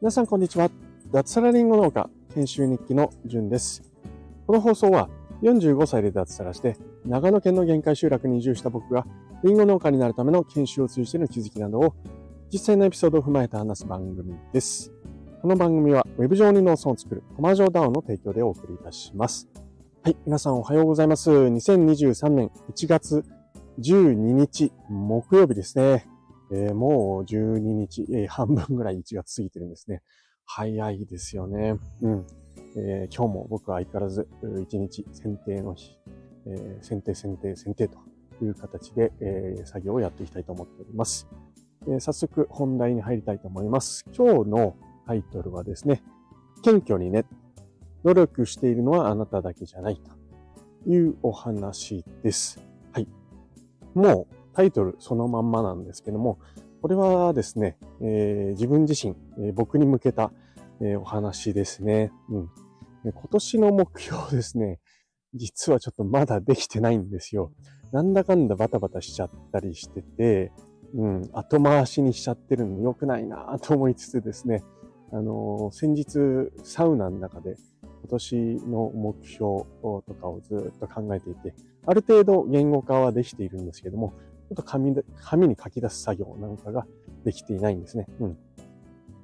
皆さんこんにちは。脱サラリンゴ農家研修日記のじゅんです。この放送は45歳で脱サラして長野県の限界集落に移住した僕がリンゴ農家になるための研修を通じての気づきなどを実際のエピソードを踏まえて話す番組です。この番組は Web 上に農村を作るコマージョダウンの提供でお送りいたします。はい、皆さんおはようございます。2023年1月12日木曜日ですね。えー、もう12日、えー、半分ぐらい1月過ぎてるんですね。早いですよね。うん。えー、今日も僕は相変わらず1日選定の日、え選定選定選定という形で、え作業をやっていきたいと思っております。え早速本題に入りたいと思います。今日のタイトルはですね、謙虚にね、努力しているのはあなただけじゃないというお話です。もうタイトルそのまんまなんですけども、これはですね、えー、自分自身、えー、僕に向けた、えー、お話ですね。うん。今年の目標ですね、実はちょっとまだできてないんですよ。なんだかんだバタバタしちゃったりしてて、うん、後回しにしちゃってるの良くないなと思いつつですね、あの先日サウナの中で今年の目標とかをずっと考えていて、ある程度言語化はできているんですけども、ちょっと紙で紙に書き出す作業なんかができていないんですね。うん。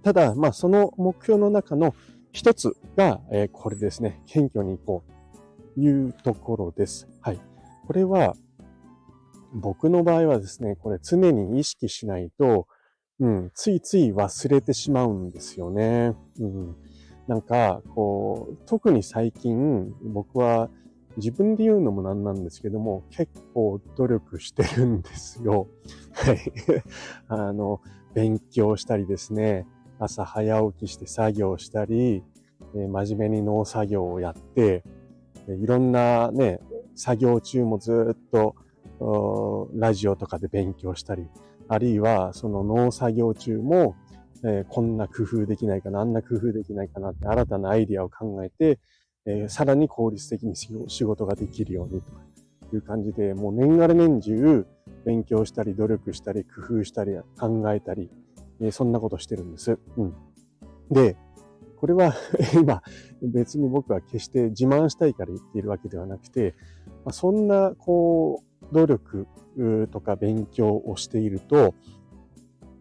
ただ、まあ、その目標の中の一つが、えー、これですね。謙虚に行こうというところです。はい。これは、僕の場合はですね、これ常に意識しないと、うん、ついつい忘れてしまうんですよね。うん。なんか、こう、特に最近、僕は自分で言うのもなんなんですけども、結構努力してるんですよ。はい。あの、勉強したりですね、朝早起きして作業したり、え真面目に農作業をやって、いろんなね、作業中もずっとラジオとかで勉強したり、あるいはその農作業中も、えー、こんな工夫できないかな、あんな工夫できないかなって新たなアイディアを考えて、えー、さらに効率的に仕事ができるようにという感じで、もう年がら年中勉強したり努力したり工夫したり考えたり、えー、そんなことしてるんです。うん。で、これは 今別に僕は決して自慢したいから言っているわけではなくて、まあ、そんなこう努力とか勉強をしていると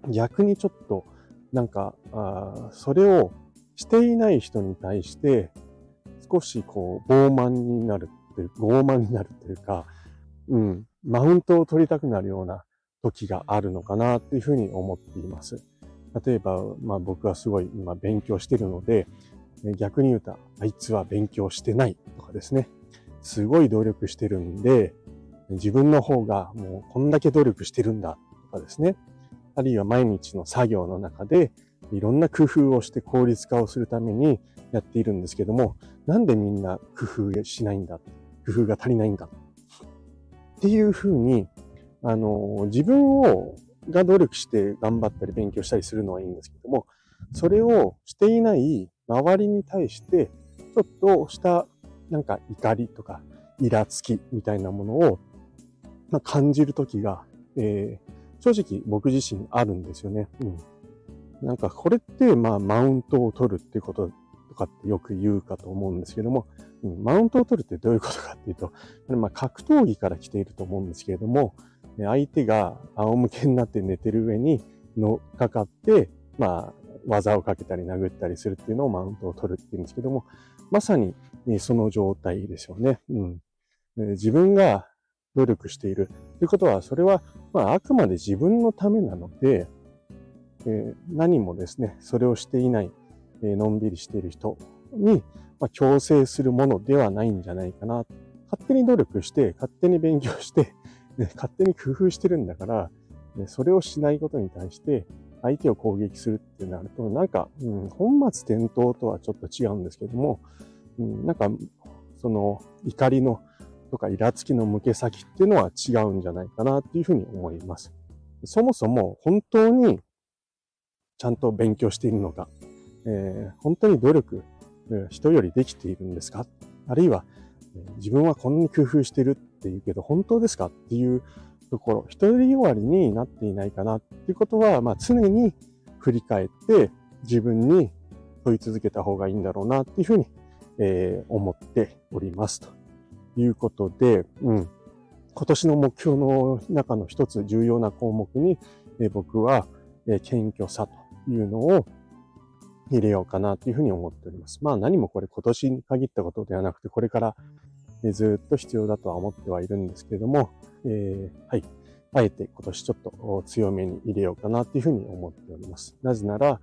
逆にちょっとなんかあそれをしていない人に対して少しこう、傲慢になるっていう、傲慢になるというか、うん、マウントを取りたくなるような時があるのかなっていうふうに思っています。例えば、まあ僕はすごい今勉強してるので、逆に言うと、あいつは勉強してないとかですね。すごい努力してるんで、自分の方がもうこんだけ努力してるんだとかですね。あるいは毎日の作業の中でいろんな工夫をして効率化をするためにやっているんですけども、なんでみんな工夫しないんだ工夫が足りないんだっていうふうに、あの、自分を、が努力して頑張ったり勉強したりするのはいいんですけども、それをしていない周りに対して、ちょっとしたなんか怒りとか、イラつきみたいなものを、まあ、感じるときが、えー、正直僕自身あるんですよね。うん。なんかこれって、まあ、マウントを取るっていうこととかってよく言うかと思うんですけども、うん、マウントを取るってどういうことかっていうと、まあ、格闘技から来ていると思うんですけれども、相手が仰向けになって寝てる上に乗っかかって、まあ、技をかけたり殴ったりするっていうのをマウントを取るっていうんですけども、まさにその状態ですよね。うん。自分が努力しているということは、それは、まあ、あくまで自分のためなので、え、何もですね、それをしていない、え、のんびりしている人に、まあ、強制するものではないんじゃないかな。勝手に努力して、勝手に勉強して、ね、勝手に工夫してるんだから、ね、それをしないことに対して、相手を攻撃するってなると、なんか、うん、本末転倒とはちょっと違うんですけども、うん、なんか、その、怒りのとかイラつきの向け先っていうのは違うんじゃないかなっていうふうに思います。そもそも本当にちゃんと勉強しているのか、えー、本当に努力、人よりできているんですか？あるいは、自分はこんなに工夫してるって言うけど、本当ですかっていうところ、一人終わりになっていないかなっていうことは、まあ常に振り返って自分に問い続けた方がいいんだろうなっていうふうに、えー、思っております。ということで、うん。今年の目標の中の一つ重要な項目に、えー、僕は、えー、謙虚さというのを入れようかなというふうに思っております。まあ何もこれ今年に限ったことではなくて、これからずっと必要だとは思ってはいるんですけれども、えー、はい。あえて今年ちょっと強めに入れようかなというふうに思っております。なぜなら、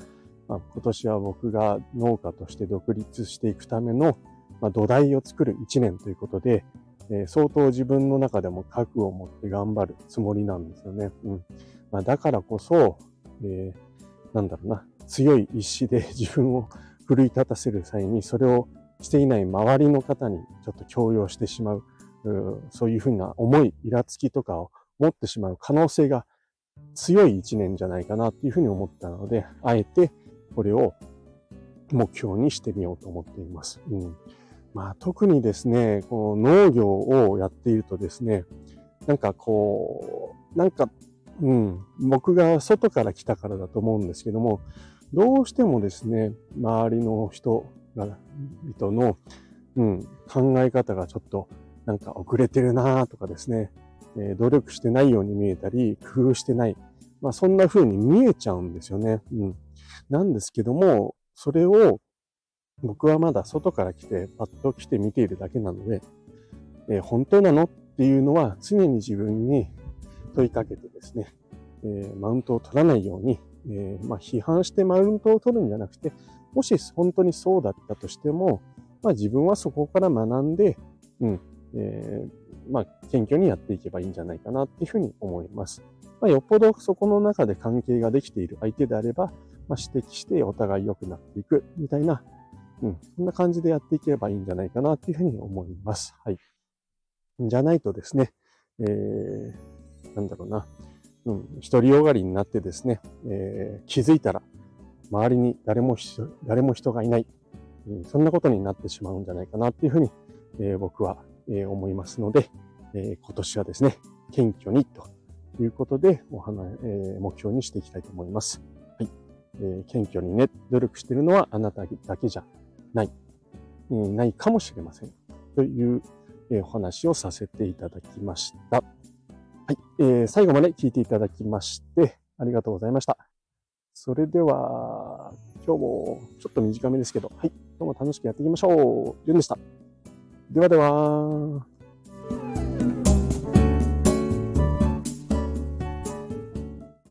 まあ、今年は僕が農家として独立していくための、まあ、土台を作る一年ということで、えー、相当自分の中でも覚悟を持って頑張るつもりなんですよね。うんまあ、だからこそ、えー、なんだろうな、強い意志で自分を奮い立たせる際に、それをしていない周りの方にちょっと強要してしまう、うそういうふうな思い、イラつきとかを持ってしまう可能性が強い一年じゃないかなっていうふうに思ったので、あえてこれを目標にしてみようと思っています。うん、まあ、特にですね、この農業をやっているとですね、なんかこう、なんか、うん、僕が外から来たからだと思うんですけども、どうしてもですね、周りの人が人の、うん、考え方がちょっとなんか遅れてるなとかですね、えー、努力してないように見えたり、工夫してない。まあそんな風に見えちゃうんですよね。うん。なんですけども、それを僕はまだ外から来て、パッと来て見ているだけなので、えー、本当なのっていうのは常に自分に問いかけてですね、えー、マウントを取らないように、えー、まあ、批判してマウントを取るんじゃなくて、もし本当にそうだったとしても、まあ、自分はそこから学んで、うん、えー、まあ、謙虚にやっていけばいいんじゃないかなっていうふうに思います。まあ、よっぽどそこの中で関係ができている相手であれば、まあ、指摘してお互い良くなっていくみたいな、うん、そんな感じでやっていけばいいんじゃないかなっていうふうに思います。はい。じゃないとですね、えー、なんだろうな、うん、独りよがりになってですね、えー、気づいたら、周りに誰も誰も人がいない、うん、そんなことになってしまうんじゃないかなっていうふうに、えー、僕は、えー、思いますので、えー、今年はですね、謙虚にということでお花、えー、目標にしていきたいと思います。はい。えー、謙虚にね、努力しているのはあなただけじゃない、うん、ないかもしれません。という、え、お話をさせていただきました。はい、えー。最後まで聞いていただきまして、ありがとうございました。それでは、今日もちょっと短めですけど、はい、今日も楽しくやっていきましょう。じゅんでした。ではでは。